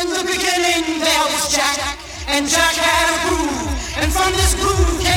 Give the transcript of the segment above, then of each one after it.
In the beginning there was Jack, and Jack had a groove, and from this groove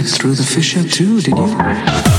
through the fissure too, did you?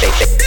shake, shake.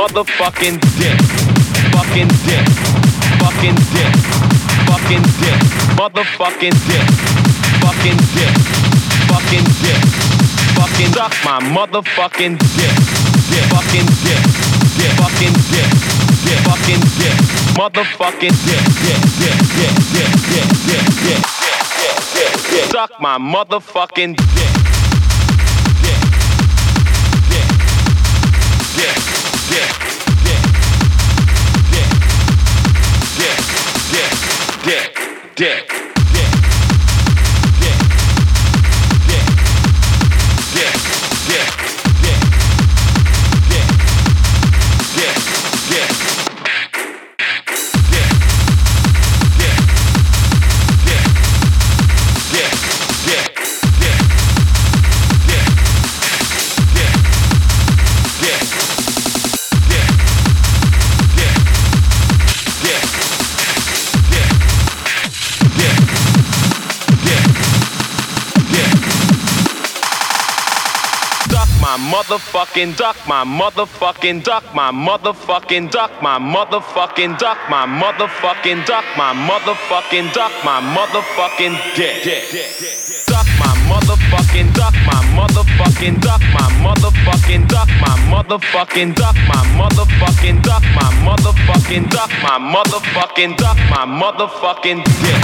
Motherfucking dick. Fucking dick. Fucking dick. Fucking dick. Motherfucking dick. Fucking dick. Fucking dick. Fucking suck my motherfucking dick. Dick. Fucking dick. Dick. Fucking dick. Dick. Fucking dick. Motherfucking dick. Dick. Dick. Dick. Dick. Dick. Dick. Dick. Dick. Suck my motherfucking dick. Dick. Dick. Dick dick. Motherfucking duck, my motherfucking duck, my motherfucking duck, my motherfucking duck, my motherfucking duck, my motherfucking duck, my motherfucking dick. Duck my motherfucking duck, my motherfucking duck, my motherfucking duck, my motherfucking duck, my motherfucking duck, my motherfucking duck, my motherfucking duck, my motherfucking dick.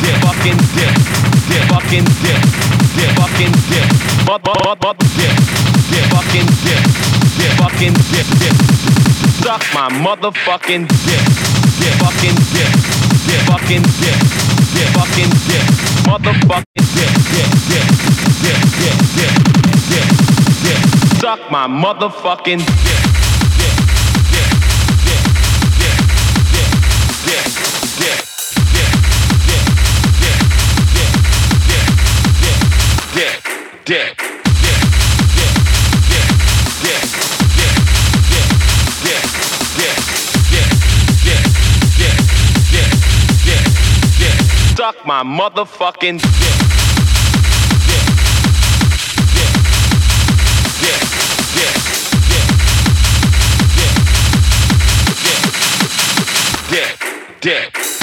Dick fucking dick. Dick fucking dick. Dick fucking dick. Mother mother dick dick, fucking dick, dick, fucking dick, dick. Suck my motherfucking dick, dick, fucking dick, dick, fucking dick, dick, fucking dick, motherfucking dick, dick, dick, dick, dick, dick, dick, dick. Suck my motherfucking dick. Dick suck my motherfucking dick. Dick. Dick. Dick. Dick. Dick. Dick.